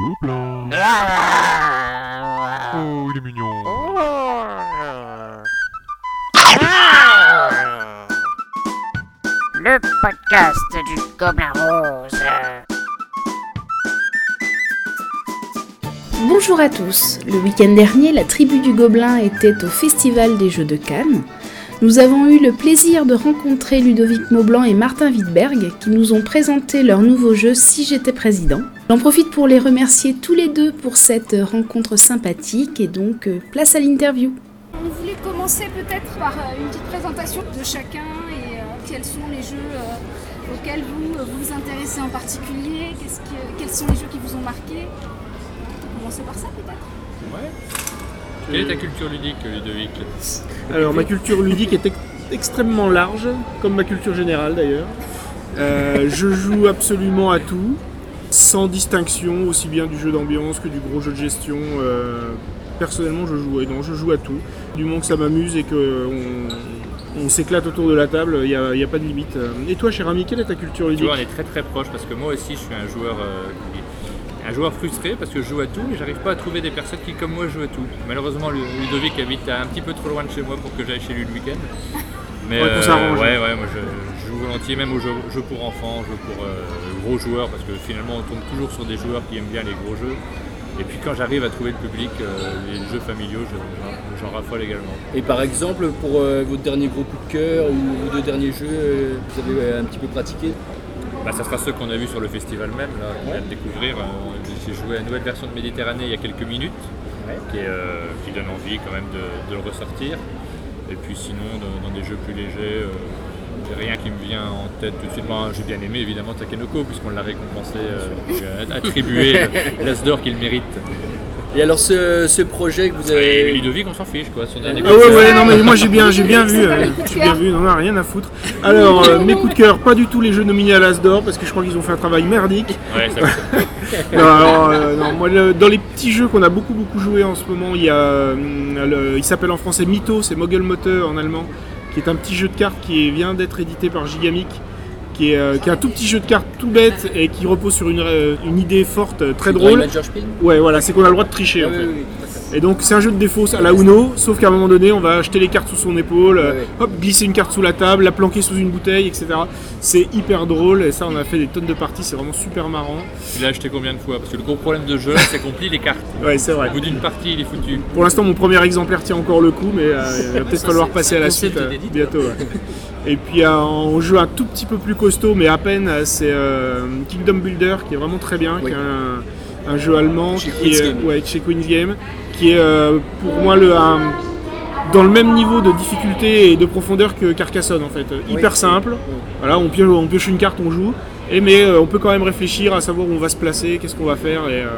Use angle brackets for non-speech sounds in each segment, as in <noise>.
Gobelin. Oh, il est mignon. Le podcast du Gobelin Rose. Bonjour à tous. Le week-end dernier, la tribu du Gobelin était au Festival des Jeux de Cannes. Nous avons eu le plaisir de rencontrer Ludovic Maublanc et Martin Wittberg qui nous ont présenté leur nouveau jeu Si j'étais président. J'en profite pour les remercier tous les deux pour cette rencontre sympathique et donc euh, place à l'interview. On voulait commencer peut-être par euh, une petite présentation de chacun et euh, quels sont les jeux euh, auxquels vous vous intéressez en particulier, que- quels sont les jeux qui vous ont marqué? On peut commencer par ça peut-être? Quelle est ta culture ludique, Ludovic Alors ma culture ludique est ex- extrêmement large, comme ma culture générale d'ailleurs. Euh, je joue absolument à tout, sans distinction, aussi bien du jeu d'ambiance que du gros jeu de gestion. Euh, personnellement, je joue, et non, je joue à tout. Du moment que ça m'amuse et qu'on on, s'éclate autour de la table, il n'y a, pas de limite. Et toi, cher ami, quelle est ta culture Tu ludique vois, on est très très proche parce que moi aussi je suis un joueur, euh, un joueur frustré parce que je joue à tout mais j'arrive pas à trouver des personnes qui comme moi jouent à tout. Malheureusement, Lu- Ludovic habite un petit peu trop loin de chez moi pour que j'aille chez lui le week-end. Mais Ouais, qu'on s'arrange. ouais, ouais, moi je, je joue volontiers, même aux jeux, jeux pour enfants, jeux pour euh, gros joueurs, parce que finalement on tombe toujours sur des joueurs qui aiment bien les gros jeux. Et puis quand j'arrive à trouver le public, euh, les jeux familiaux, je- j'en raffole également. Et par exemple, pour euh, votre dernier gros coup de cœur ou vos deux derniers jeux, euh, vous avez euh, un petit peu pratiqué? Bah, ça sera ceux qu'on a vus sur le festival même, là, qu'on vient de découvrir. Euh, J'ai joué à une nouvelle version de Méditerranée il y a quelques minutes, qui, est, euh, qui donne envie quand même de, de le ressortir. Et puis sinon, dans, des jeux plus légers, euh, j'ai rien qui me vient en tête tout de suite. J'ai bien aimé évidemment Takenoko, puisqu'on l'a récompensé, euh, attribué <laughs> l'As d'or qu'il mérite. Et alors ce, ce projet que vous Et avez... Ludovic, on s'en fiche, quoi. Son dernier Ah ouais ouais non mais moi j'ai bien j'ai bien vu euh, j'ai bien vu non non rien à foutre. Alors euh, mes coups de cœur pas du tout les jeux nominés à l'As d'or parce que je crois qu'ils ont fait un travail merdique. Ouais, ça- <laughs> Non, alors, euh, non, moi, le- dans les petits jeux qu'on a beaucoup beaucoup joué en ce moment, il y a, le- il s'appelle en français Mytho, c'est Mogel Motor en allemand, qui est un petit jeu de cartes qui vient d'être édité par Gigamic, qui est, euh, qui est un tout petit jeu de cartes tout bête et qui repose sur une, euh, une idée forte, euh, très drôle. Ouais, voilà, c'est qu'on a le droit de tricher Ah en oui, fait. oui, oui, tout à fait. Et donc c'est un jeu de défaut à la Uno, sauf qu'à un moment donné, on va acheter les cartes sous son épaule, euh, Ouais, ouais. hop, glisser une carte sous la table, la planquer sous une bouteille, etc. C'est hyper drôle et ça, on a fait des tonnes de parties, c'est vraiment super marrant. Tu l'as acheté combien de fois Parce que le gros problème de jeu, c'est qu'on plie les cartes. <laughs> Ouais, c'est vrai. Au bout d'une partie, il est foutu. Pour l'instant, mon premier exemplaire tient encore le coup, mais euh, il va <laughs> peut-être falloir passer à la suite euh, bientôt. ouais. Et puis en jeu un tout petit peu plus costaud, mais à peine, c'est euh, Kingdom Builder qui est vraiment très bien, Oui. qui est un, un jeu allemand Chez qui Queen's est Game. ouais, chez Queen's Game, qui est euh, pour moi le un- dans le même niveau de difficulté et de profondeur que Carcassonne en fait. Hyper simple. Voilà, on pioche, on pioche une carte, on joue, et mais euh, on peut quand même réfléchir à savoir où on va se placer, qu'est-ce qu'on va faire, et euh,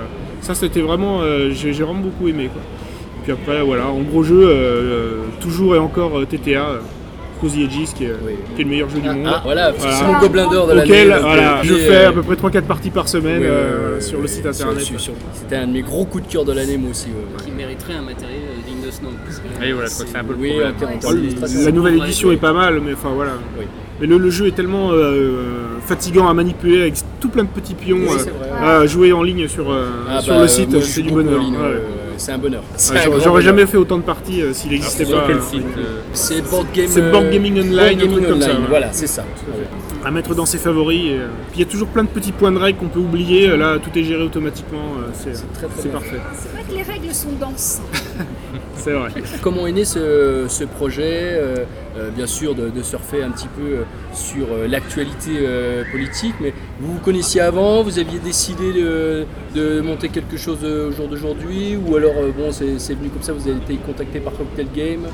ça c'était vraiment, j'ai vraiment beaucoup aimé quoi. Et puis après voilà, en gros jeu, toujours et encore TTA, Cozy Edges qui est, Oui. qui est le meilleur jeu du monde. Ah, voilà, Voilà. c'est mon gobelin d'or de l'année. voilà, euh, je fais euh, à peu près 3-4 parties par semaine euh, sur le site internet. sur- sur- C'était un de mes gros coups de cœur de l'année, moi aussi. qui mériterait un matériel euh, digne de ce nom. Oui, voilà, c'est un peu le Oui, problème. Oh, la nouvelle édition ouais. est pas mal, mais enfin voilà. Oui. Mais le, le jeu est tellement euh, fatigant à manipuler avec tout plein de petits pions. Oui, euh, à jouer en ligne sur, euh, Ah, sur bah, le site, c'est du bonheur. ouais. C'est un bonheur. J'aurais- jamais fait autant de parties euh, s'il c'est sur pas. quel euh, site euh, C'est Board Game. Board Gaming Online, Board un truc Gaming comme ça, Online. Voilà, c'est ça. à mettre dans ses favoris. et, euh, Puis il y a toujours plein de petits points de règles qu'on peut oublier. Là, tout est géré automatiquement. euh, C'est parfait. C'est vrai que les règles sont denses. <laughs> C'est vrai. Comment est né ce, ce projet euh, Bien sûr, de, de surfer un petit peu euh, sur euh, l'actualité politique, mais vous vous connaissiez avant Vous aviez décidé de, de monter quelque chose au jour d'aujourd'hui Ou alors, bon, c'est venu comme ça, vous avez été contacté par Cocktail Game?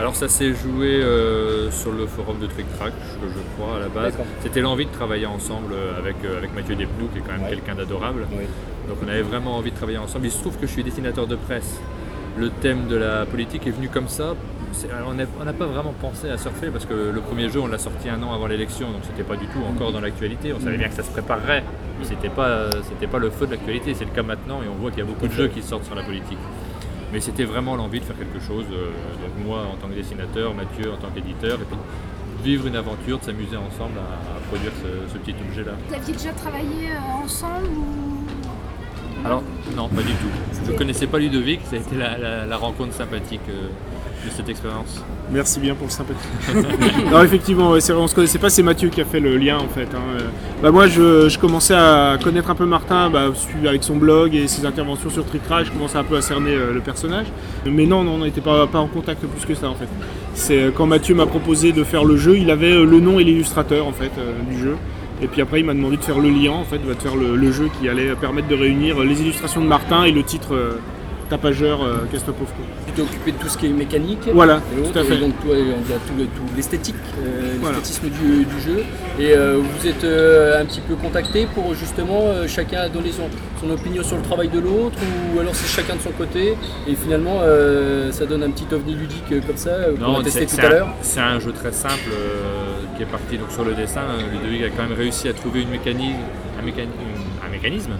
Alors ça s'est joué euh, sur le forum de Trick Track, je, je crois, à la base. C'était l'envie de travailler ensemble avec, euh, avec Mathieu Desploux, qui est quand même Ouais. quelqu'un d'adorable. Oui. Donc on avait vraiment envie de travailler ensemble. Il se trouve que je suis dessinateur de presse. Le thème de la politique est venu comme ça. C'est- On n'a pas vraiment pensé à surfer parce que le premier jeu on l'a sorti un an avant l'élection, donc c'était pas du tout encore dans l'actualité. On savait bien que ça se préparerait, mais c'était pas, pas le feu de l'actualité. C'est le cas maintenant et on voit qu'il y a beaucoup de jeux qui sortent sur la politique. Mais c'était vraiment l'envie de faire quelque chose. euh, donc moi en tant que dessinateur, Mathieu en tant qu'éditeur, et puis vivre une aventure, de s'amuser ensemble à, produire ce, petit objet-là. Vous aviez déjà travaillé euh, ensemble Alors, non, pas du tout. Je ne connaissais pas Ludovic, ça a été la, rencontre sympathique euh, de cette expérience. Merci bien pour le sympathie. <laughs> non, effectivement, on se connaissait pas, c'est Mathieu qui a fait le lien en fait. hein. Bah, moi, je, commençais à connaître un peu Martin bah, avec son blog et ses interventions sur Tricra, je commençais un peu à cerner euh, le personnage. Mais non, on n'était pas, en contact plus que ça en fait. C'est euh, quand Mathieu m'a proposé de faire le jeu, il avait le nom et l'illustrateur en fait du jeu. Et puis après, il m'a demandé de faire le lien, en fait, de faire le, jeu qui allait permettre de réunir les illustrations de Martin et le titre euh, tapageur euh, Castopovko. Tu t'es occupé de tout ce qui est mécanique. Voilà, tout à fait. Et donc toi, on dirait tout, le- tout l'esthétique, euh, Voilà. l'esthétisme du, du jeu. Et euh, vous êtes euh, un petit peu contacté pour justement euh, chacun donner son, son opinion sur le travail de l'autre ou alors c'est chacun de son côté et finalement euh, ça donne un petit ovni ludique euh, comme ça euh, qu'on a testé c'est tout à un- l'heure. C'est un jeu très simple euh, qui est parti donc sur le dessin. Ludovic a quand même réussi à trouver une mécanique, un, mécani- un mécanisme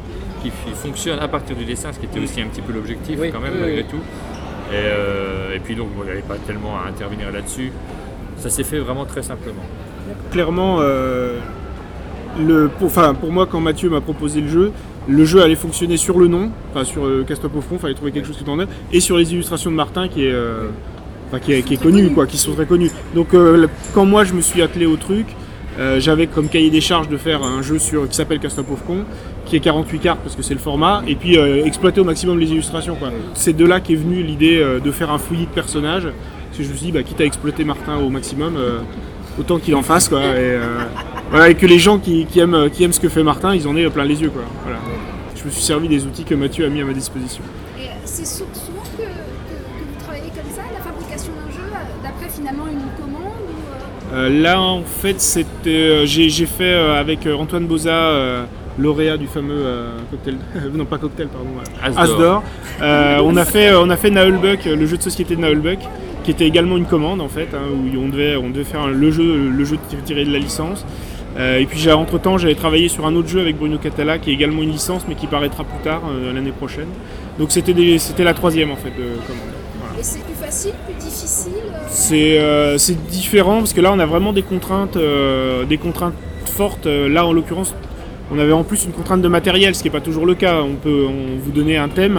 qui fonctionne à partir du dessin, ce qui était aussi un petit peu l'objectif Oui, quand même oui, malgré oui. tout. Et, euh, et puis donc il n'y avait pas tellement à intervenir là-dessus. Ça s'est fait vraiment très simplement. clairement, euh, le, pour, enfin, pour moi, quand Mathieu m'a proposé le jeu, le jeu allait fonctionner sur le nom, enfin sur euh, Castop au front, il fallait trouver quelque chose qui tournait, et sur les illustrations de Martin qui est, euh, enfin, qui est, qui est connu, quoi, qui sont très connues. Donc euh, quand moi je me suis attelé au truc, euh, j'avais comme cahier des charges de faire un jeu sur, qui s'appelle Castop au front, qui est 48 cartes parce que c'est le format, et puis euh, exploiter au maximum les illustrations. C'est de là qu'est venue l'idée euh, de faire un fouillis de personnages, parce que je me suis dit, bah, quitte à exploiter Martin au maximum, autant qu'il en fasse, quoi. Et, que les gens qui, aiment, qui aiment ce que fait Martin, ils en aient plein les yeux, quoi. Voilà. Je me suis servi des outils que Mathieu a mis à ma disposition. Là, en fait, c'était, euh, j'ai, j'ai fait euh, avec euh, Antoine Boza, euh, lauréat du fameux euh, cocktail, <laughs> non pas cocktail, pardon, euh, As d'or. As d'or. Euh, on a fait, euh, on a fait Naulbuck, euh, le jeu de société de Naulbuck, qui était également une commande en fait, hein, où on devait, on devait faire un- le jeu, le jeu tir- tiré de la licence. Euh, et puis j'ai- entre temps, j'avais travaillé sur un autre jeu avec Bruno Catala, qui est également une licence, mais qui paraîtra plus tard euh, l'année prochaine. Donc c'était, des- c'était la troisième en fait de commande. Voilà. Et c'est plus facile, plus difficile euh, C'est euh, c'est différent parce que là on a vraiment des contraintes, euh, des contraintes fortes. Euh, Là en l'occurrence, on avait en plus une contrainte de matériel, ce qui n'est pas toujours le cas. On peut vous donner un thème,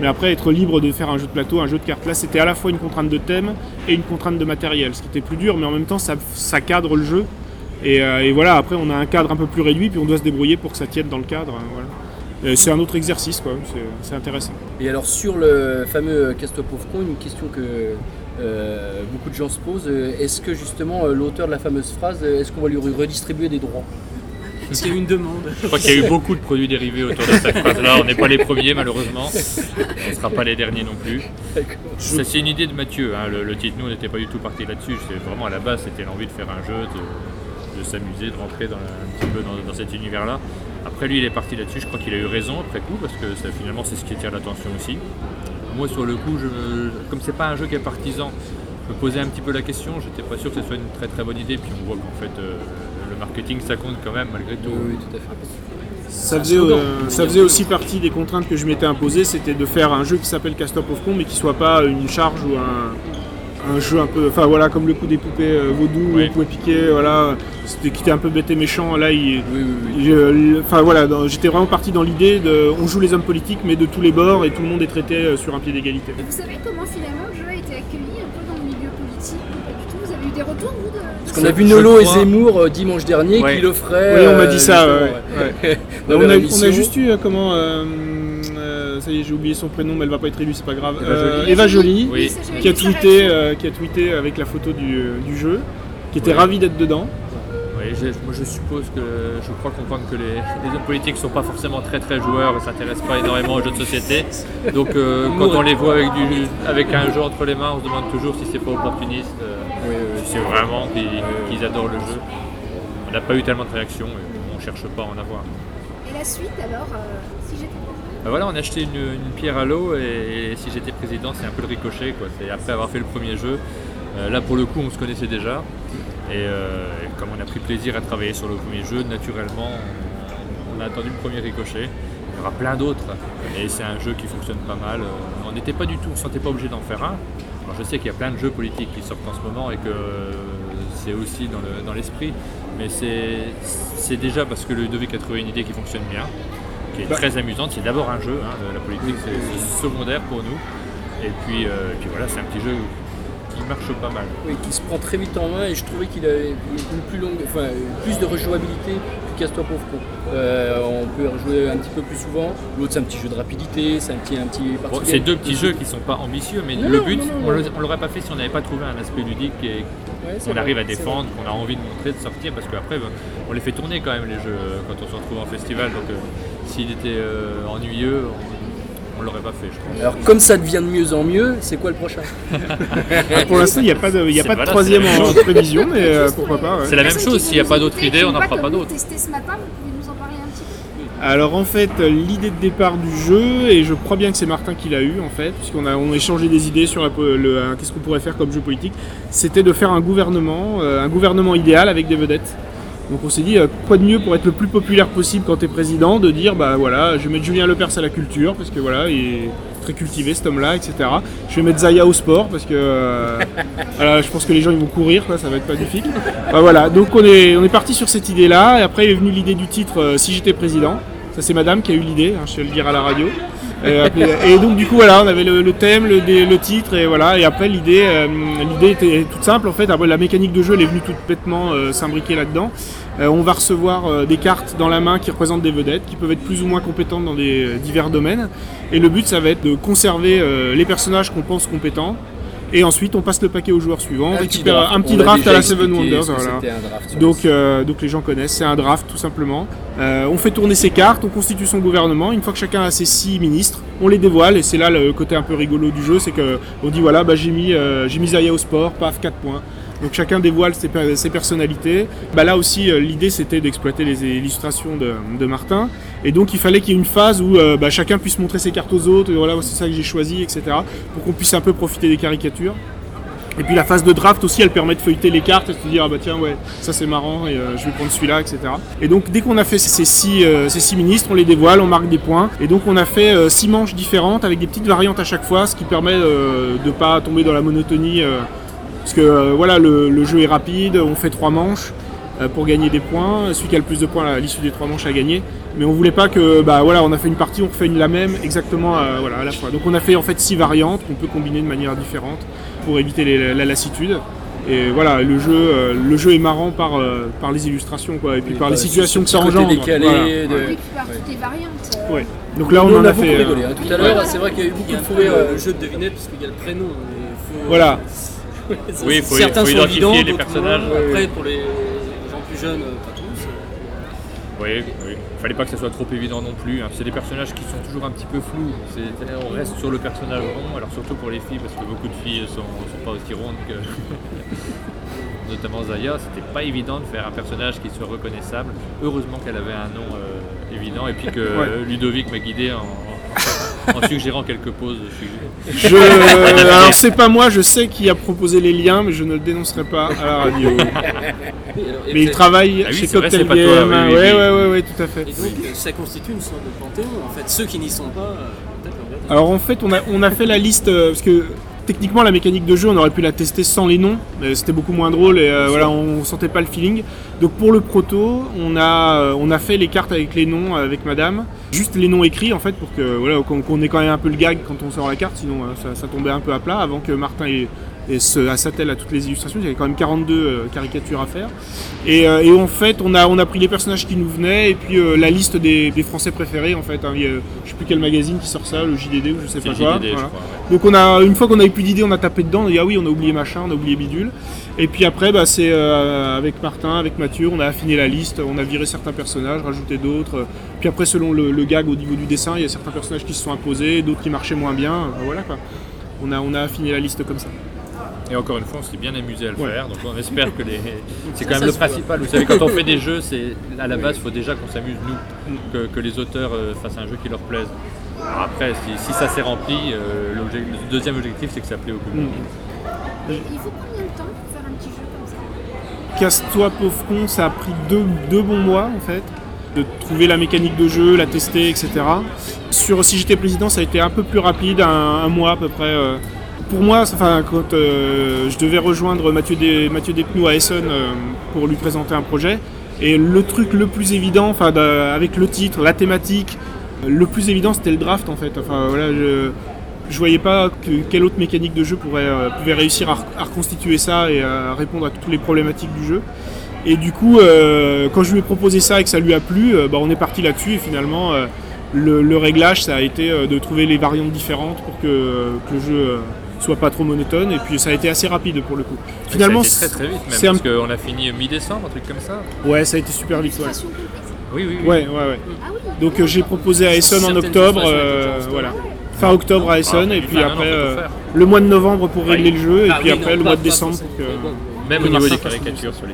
mais après être libre de faire un jeu de plateau, un jeu de cartes. Là c'était à la fois une contrainte de thème et une contrainte de matériel, ce qui était plus dur, mais en même temps ça, cadre le jeu. Et, voilà, après on a un cadre un peu plus réduit, puis on doit se débrouiller pour que ça tienne dans le cadre. hein, C'est un autre exercice, quoi. C'est- intéressant. Et alors sur le fameux Con, une question que euh, beaucoup de gens se posent, euh, est-ce que justement euh, l'auteur de la fameuse phrase, est-ce qu'on va lui redistribuer des droits? Est-ce qu'il y a eu une demande Je crois qu'il y a eu beaucoup de produits dérivés autour de cette phrase-là. On n'est pas les premiers malheureusement. On ne sera pas les derniers non plus. Ça, C'est une idée de Mathieu. hein. Le, le titre, nous, on n'était pas du tout parti là-dessus. C'est vraiment à la base, c'était l'envie de faire un jeu, de, de s'amuser, de rentrer dans, un petit peu dans, dans cet univers-là. Après, lui, il est parti là-dessus. Je crois qu'il a eu raison après coup, parce que ça, finalement, c'est ce qui attire l'attention aussi. Moi, sur le coup, je, comme c'est pas un jeu qui est partisan, je me posais un petit peu la question. J'étais pas sûr que ce soit une très très bonne idée. Puis on voit qu'en fait, euh, le marketing, ça compte quand même malgré tout. Oui, tout à fait. Ça faisait, euh, ça faisait aussi partie des contraintes que je m'étais imposées, c'était de faire un jeu qui s'appelle Castop of Con, mais qui soit pas une charge ou un, un jeu un peu, enfin voilà, comme le coup des poupées euh, vaudou, Oui. on pouvait piquer, voilà, c'était qui était un peu bête et méchant. Là, il, Oui, oui, euh, enfin voilà, j'étais vraiment parti dans l'idée de, on joue les hommes politiques, mais de tous les bords et tout le monde est traité euh, sur un pied d'égalité. Vous savez comment finalement le jeu a été accueilli un peu dans le milieu politique ou pas du tout? Vous avez eu des retours, vous de... Parce qu'on a vu Nolo et Zemmour euh, dimanche dernier Ouais. qui l'offraient. Oui, on m'a euh, dit ça. justement, ouais, ouais. ouais. <laughs> Dans on, a, on émission. a juste eu euh, comment euh, euh, ça y est, j'ai oublié son prénom, mais elle va pas être élue, c'est pas grave. Eva Euh. Oui. J'avais qui a tweeté, euh, qui a tweeté avec la photo du, du jeu, qui était Ouais. ravi d'être dedans. Oui, je- moi je suppose que je crois comprendre que les, les hommes politiques ne sont pas forcément très très joueurs et ne s'intéressent pas énormément aux jeux de société. Donc euh, quand on les voit avec, du, avec un jeu entre les mains, on se demande toujours si c'est pas opportuniste, euh, Oui, oui, si c'est vraiment qu'ils adorent le jeu. On n'a pas eu tellement de réactions et on ne cherche pas à en avoir. Et la suite alors, euh, si j'étais... Voilà, on a acheté une, pierre à l'eau et, si j'étais président, c'est un peu le ricochet. Après avoir fait le premier jeu. Euh, là, pour le coup, on se connaissait déjà. Et, euh, et comme on a pris plaisir à travailler sur le premier jeu, naturellement, on, a attendu le premier ricochet. Il y aura plein d'autres. Et c'est un jeu qui fonctionne pas mal. Euh, On n'était pas du tout, on ne se sentait pas obligé d'en faire un. Alors, je sais qu'il y a plein de jeux politiques qui sortent en ce moment et que c'est aussi dans le- l'esprit. mais c'est déjà parce que Ludovic a trouvé une idée qui fonctionne bien qui est Bah. très amusante. C'est d'abord un jeu, hein, la politique c'est secondaire pour nous. Et puis, euh, puis voilà, c'est un petit jeu qui marche pas mal. Oui, qui se prend très vite en main et je trouvais qu'il avait une plus longue, enfin plus de rejouabilité Casse-toi pauvre con. Euh, on peut rejouer un petit peu plus souvent. L'autre c'est un petit jeu de rapidité, c'est un petit, un petit Bon, parti c'est deux petits jeux qui sont pas ambitieux, mais Non, le but, non, non, on on l'aurait pas fait si on n'avait pas trouvé un aspect ludique et Ouais, c'est qu'on arrive à défendre, qu'on a envie de montrer, de sortir, parce qu'après, ben, on les fait tourner quand même les jeux euh, quand on se retrouve en festival. Donc, euh, s'il était euh, ennuyeux, on, on l'aurait pas fait, je pense. Alors comme ça devient de mieux en mieux, c'est quoi le prochain <laughs> Ah, pour l'instant, il n'y a pas de, il y a pas de voilà, troisième en prévision, mais euh, pourquoi pas. ouais. C'est la même personnes chose, s'il y a pas d'autres idées, on n'en fera pas d'autres. testé ce matin, vous pouvez nous en parler un petit peu Alors en fait, euh, l'idée de départ du jeu, et je crois bien que c'est Martin qui l'a eu en fait, puisqu'on a, on a échangé des idées sur un- qu'est-ce qu'on pourrait faire comme jeu politique, c'était de faire un gouvernement, euh, un gouvernement idéal avec des vedettes. Donc on s'est dit, euh, quoi de mieux pour être le plus populaire possible quand t'es président, de dire, bah voilà, je vais mettre Julien Lepers à la culture, parce que voilà, il est très cultivé cet homme-là, etc. Je vais mettre Zaya au sport, parce que euh, <laughs> je pense que les gens ils vont courir, quoi, ça va être magnifique. Enfin, voilà, donc on est, parti sur cette idée-là, et après est venue l'idée du titre euh, Si j'étais président. Ça c'est madame qui a eu l'idée, hein, je vais le dire à la radio. Euh, et donc du coup voilà, on avait le, thème, le, titre et voilà. Et après l'idée, euh, l'idée était toute simple en fait. Après, la mécanique de jeu elle est venue tout bêtement euh, s'imbriquer là-dedans. On va recevoir des cartes dans la main qui représentent des vedettes, qui peuvent être plus ou moins compétentes dans divers domaines. Et le but ça va être de conserver les personnages qu'on pense compétents. Et ensuite on passe le paquet au joueur suivant. On récupère un petit draft à la Seven Wonders. voilà. Donc, euh, donc les gens connaissent, c'est un draft tout simplement. Euh, on fait tourner ses cartes, on constitue son gouvernement. Une fois que chacun a ses six ministres, on les dévoile et c'est là le côté un peu rigolo du jeu, c'est que on dit voilà, bah, j'ai mis, euh, j'ai mis Zaya au sport, paf, 4 points. Donc chacun dévoile ses, per- ses personnalités. Bah, là aussi, euh, l'idée c'était d'exploiter les illustrations de, de Martin. Et donc il fallait qu'il y ait une phase où euh, bah, chacun puisse montrer ses cartes aux autres. Et voilà, c'est ça que j'ai choisi, etc. Pour qu'on puisse un peu profiter des caricatures. Et puis la phase de draft aussi, elle permet de feuilleter les cartes et de se dire ah bah tiens ouais ça c'est marrant et euh, je vais prendre celui-là etc. Et donc dès qu'on a fait ces six, ministres, on les dévoile, on marque des points et donc on a fait six manches différentes avec des petites variantes à chaque fois, ce qui permet euh, de pas tomber dans la monotonie parce que euh, voilà le, le jeu est rapide, on fait trois manches euh, pour gagner des points. Celui qui a le plus de points à l'issue des trois manches a gagné. Mais on voulait pas que, bah voilà, on a fait une partie, on refait une, la même exactement euh, voilà, à la fois. Donc on a fait en fait six variantes qu'on peut combiner de manière différente pour éviter les- la lassitude. Et voilà, le jeu, euh, le jeu est marrant par, euh, par les illustrations quoi, et puis par les situations que ça engendre. décalé Voilà. de- Et Ouais. puis par toutes les variantes. euh, Ouais. Donc là on, Nous, en a, fait. rigolé. hein. Tout à l'heure, c'est vrai qu'il y a eu beaucoup de un fou peu rire. le euh, jeu de devinette parce qu'il y a le prénom. faut- Voilà. Oui, faut- certains faut sont identifier évidents, les personnages. Après, pour les gens plus jeunes, euh, pas tous. Oui, oui. Fallait pas que ça soit trop évident non plus. hein. C'est des personnages qui sont toujours un petit peu flous. C'est- On reste sur le personnage rond, alors surtout pour les filles, parce que beaucoup de filles sont, sont pas aussi rondes que. <laughs> Notamment Zaya, c'était pas évident de faire un personnage qui soit reconnaissable. Heureusement qu'elle avait un nom euh, évident et puis que Ouais. euh, Ludovic m'a guidé en, en- suggérant quelques sujet. Je, <laughs> alors c'est pas moi, je sais qui a proposé les liens, mais je ne le dénoncerai pas à la radio. Mais il travaille Ah oui, chez vrai, Cocktail toi, Game. oui, oui, ouais, oui. ouais, ouais, ouais, tout à fait. Et donc, euh, ça constitue une sorte de panthéon. En fait, ceux qui n'y sont pas, euh. Alors en fait, on a, on a fait la liste euh, parce que techniquement la mécanique de jeu, on aurait pu la tester sans les noms, mais c'était beaucoup moins drôle et euh, voilà, on sentait pas le feeling. Donc pour le proto, on a, euh, on a fait les cartes avec les noms avec Madame, juste les noms écrits en fait pour que voilà qu'on ait quand même un peu le gag quand on sort la carte, sinon euh, ça, ça tombait un peu à plat avant que Martin ait, ait se- à s'attelle à toutes les illustrations. Il y avait quand même 42 euh, caricatures à faire. Et, euh, et en fait, on a, on a pris les personnages qui nous venaient et puis euh, la liste des, des Français préférés en fait. hein. Il y a, je sais plus quel magazine qui sort ça, le JDD ou je sais C'est pas quoi. JDD, je voilà. crois. ouais. Donc on a une fois qu'on a eu plus d'idées, on a tapé dedans, on a dit ah oui, on a oublié machin, on a oublié bidule. Et puis après, bah, c'est avec Martin, avec Mathieu, on a affiné la liste, on a viré certains personnages, rajouté d'autres. Puis après, selon le, le gag au niveau du dessin, il y a certains personnages qui se sont imposés, d'autres qui marchaient moins bien. Voilà quoi. On a, on a affiné la liste comme ça. Et encore une fois, on s'est bien amusé à le Ouais. faire. Donc on espère que les. <laughs> C'est quand Ça même le principal. Vous savez, quand on fait des <laughs> jeux, c'est à la base, il faut déjà qu'on s'amuse nous, que, que les auteurs euh, fassent un jeu qui leur plaise. Alors après, si, si ça s'est rempli, euh, le deuxième objectif, c'est que ça plaît au public. Mm. Il faut combien de temps pour faire un petit jeu comme ça Casse-toi pauvre con, ça a pris deux, deux bons mois en fait, de trouver la mécanique de jeu, la tester, etc. Sur Si j'étais président, ça a été un peu plus rapide, un, un mois à peu près. euh. Pour moi, enfin, quand euh, je devais rejoindre Mathieu, Des, Despnous à Essen euh, pour lui présenter un projet, et le truc le plus évident, enfin, avec le titre, la thématique, Le plus évident, c'était le draft en fait. Enfin voilà, je, je voyais pas que, quelle autre mécanique de jeu pourrait, euh, pouvait réussir à, re- à reconstituer ça et à répondre à toutes les problématiques du jeu. Et du coup, quand je lui ai proposé ça et que ça lui a plu, bah, on est parti là-dessus et finalement, le, réglage, ça a été de trouver les variantes différentes pour que, que le jeu soit pas trop monotone. Et puis ça a été assez rapide pour le coup. Finalement, ça a été très très vite même, c'est un- parce qu'on a fini mi-décembre, un truc comme ça. ouais, ça a été super vite. Ouais. Oui, oui, oui. ouais, ouais. ouais. Ah oui. Donc euh, j'ai proposé à Essonne en octobre, euh, voilà. Fin octobre à Essonne, Ah, et puis après euh, le mois de novembre pour régler le jeu, et Ah puis après le mois de décembre pour que. Même au niveau des caricatures sur les.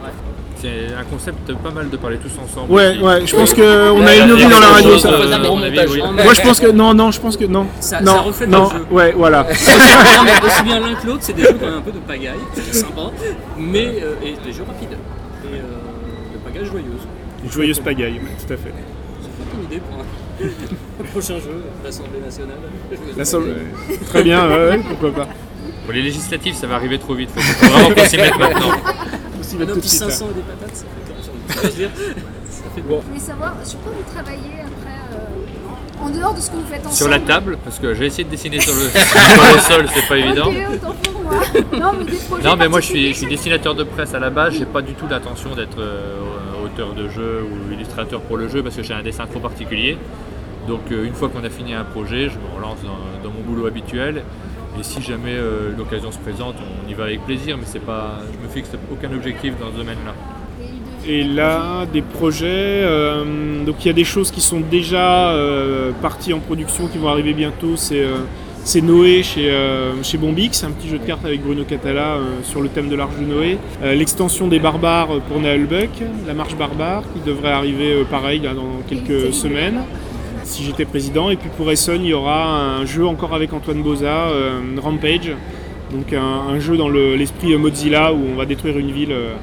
C'est un concept pas mal de parler tous ensemble. Ouais, aussi. ouais, je pense Oui. qu'on a innové dans la radio ça. on. Moi je pense que non, non, je pense que non. Ça- non, ça reflète non, le jeu. ouais, voilà. <laughs> non, mais aussi bien l'un que l'autre, c'est des jeux quand même un peu de pagaille, c'est sympa, mais euh, et des jeux rapides. Et euh, de pagaille joyeuse. Joyeuse pagaille, ouais, tout à fait. Fait une idée pour <laughs> un, prochain jeu, l'Assemblée nationale. Joyeuse La somme- pagaille. Très bien, ouais, ouais, pourquoi pas. Pour les législatives, ça va arriver trop vite. Faut, faut vraiment qu'on s'y mette maintenant. <laughs> Un mettre tout de petit suite, là. 500 et des patates, ça fait comme ça. Je veux dire, ça fait bon. Je voulais savoir sur quoi vous travaillez après, euh, en dehors de ce que vous faites ensemble. Sur la table, parce que j'ai essayé de dessiner sur le, <laughs> sur le sol, c'est pas évident. Ok, autant pour moi. Non, mais des projets Non, mais moi je suis, je particuliers, suis dessinateur de presse à la base. J'ai pas du tout l'intention d'être euh, auteur de jeu ou illustrateur pour le jeu parce que j'ai un dessin trop particulier. Donc euh, une fois qu'on a fini un projet, je me relance dans, dans mon boulot habituel. Et si jamais euh, l'occasion se présente, on y va avec plaisir. Mais c'est pas, je me fixe aucun objectif dans ce domaine-là. Et là, des projets, euh, donc il y a des choses qui sont déjà euh, parties en production, qui vont arriver bientôt. C'est euh, c'est Noé chez, euh, chez Bombix, un petit jeu de cartes avec Bruno Catala euh, sur le thème de l'Arche de Noé. Euh, L'extension des barbares pour Naelbuck, la marche barbare, qui devrait arriver euh, pareil là, dans quelques semaines, si j'étais président. Et puis pour Essonne, il y aura un jeu encore avec Antoine Boza, euh, Rampage, donc un, un jeu dans le- l'esprit euh, Mozilla où on va détruire une ville euh,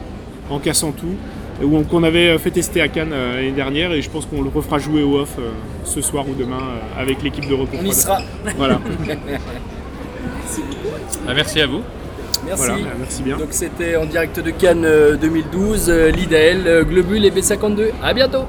en cassant tout où on- qu'on avait fait tester à Cannes euh, l'année dernière et je pense qu'on le refera jouer au off euh, ce soir ou demain euh, avec l'équipe de repos. On y sera. Voilà, <laughs> Ah, merci à vous. Merci. voilà, merci bien. Donc c'était en direct de Cannes euh, 2012, euh, l'IDL, euh, Globule et B52. À bientôt